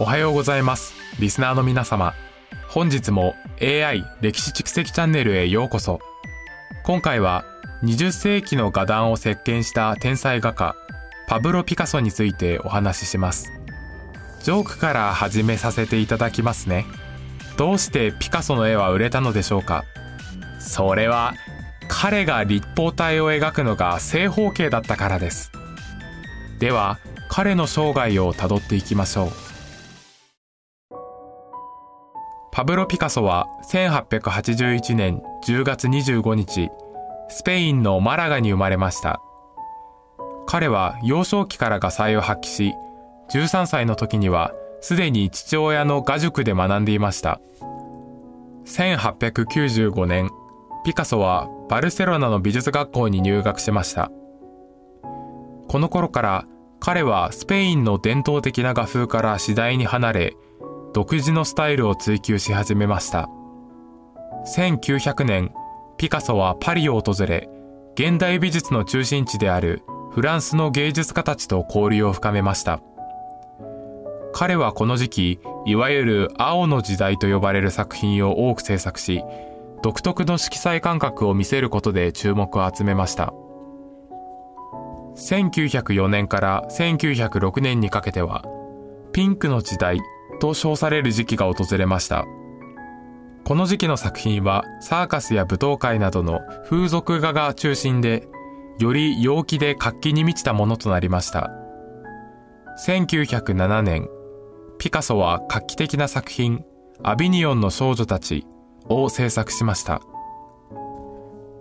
おはようございます。リスナーの皆様本日も AI 歴史蓄積チャンネルへようこそ。今回は20世紀の画壇を席巻した天才画家パブロ・ピカソについてお話しします。ジョークから始めさせていただきますね。どうしてピカソの絵は売れたのでしょうか？それは彼が立方体を描くのが正方形だったからです。では彼の生涯をたどっていきましょう。パブロ・ピカソは1881年10月25日スペインのマラガに生まれました。彼は幼少期から画才を発揮し13歳の時にはすでに父親の画塾で学んでいました。1895年ピカソはバルセロナの美術学校に入学しました。この頃から彼はスペインの伝統的な画風から次第に離れ独自のスタイルを追求し始めました。1900年ピカソはパリを訪れ現代美術の中心地であるフランスの芸術家たちと交流を深めました。彼はこの時期いわゆる青の時代と呼ばれる作品を多く制作し独特の色彩感覚を見せることで注目を集めました。1904年から1906年にかけてはピンクの時代と称される時期が訪れました。この時期の作品はサーカスや舞踏会などの風俗画が中心でより陽気で活気に満ちたものとなりました。1907年ピカソは画期的な作品アビニオンの少女たちを制作しました。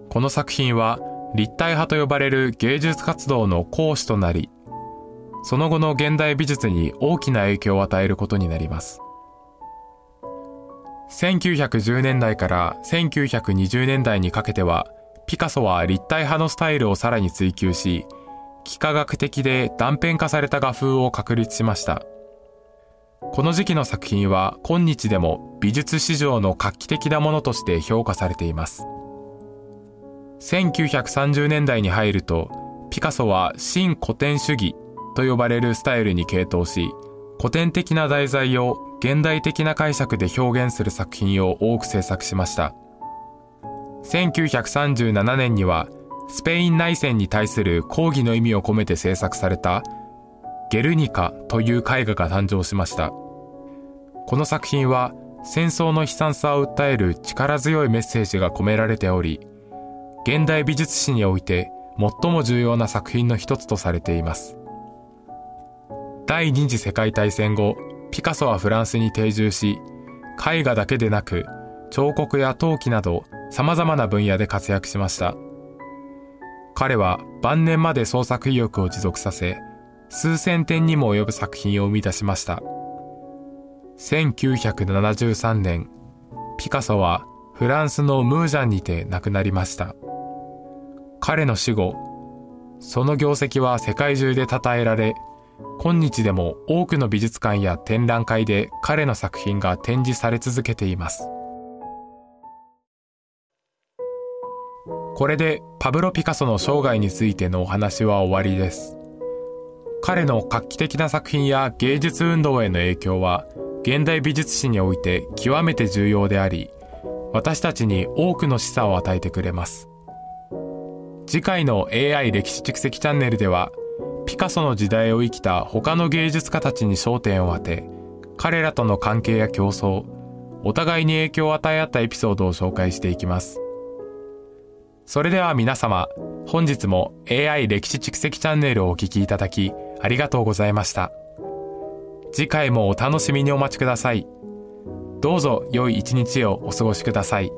この作品は立体派と呼ばれる芸術活動の講師となりその後の現代美術に大きな影響を与えることになります。1910年代から1920年代にかけてはピカソは立体派のスタイルをさらに追求し幾何学的で断片化された画風を確立しました。この時期の作品は今日でも美術史上の画期的なものとして評価されています。1930年代に入るとピカソは新古典主義と呼ばれるスタイルに傾倒し古典的な題材を現代的な解釈で表現する作品を多く制作しました。1937年にはスペイン内戦に対する抗議の意味を込めて制作されたゲルニカという絵画が誕生しました。この作品は戦争の悲惨さを訴える力強いメッセージが込められており現代美術史において最も重要な作品の一つとされています。第二次世界大戦後ピカソはフランスに定住し絵画だけでなく彫刻や陶器など様々な分野で活躍しました。彼は晩年まで創作意欲を持続させ数千点にも及ぶ作品を生み出しました。1973年ピカソはフランスのムージャンにて亡くなりました。彼の死後その業績は世界中で称えられ今日でも多くの美術館や展覧会で彼の作品が展示され続けています。これでパブロ・ピカソの生涯についてのお話は終わりです。彼の画期的な作品や芸術運動への影響は現代美術史において極めて重要であり私たちに多くの示唆を与えてくれます。次回の AI 歴史蓄積チャンネルではピカソの時代を生きた他の芸術家たちに焦点を当て彼らとの関係や競争お互いに影響を与え合ったエピソードを紹介していきますそれでは皆様本日も AI 歴史蓄積チャンネルをお聴きいただきありがとうございました。次回もお楽しみにお待ちください。どうぞ良い一日をお過ごしください。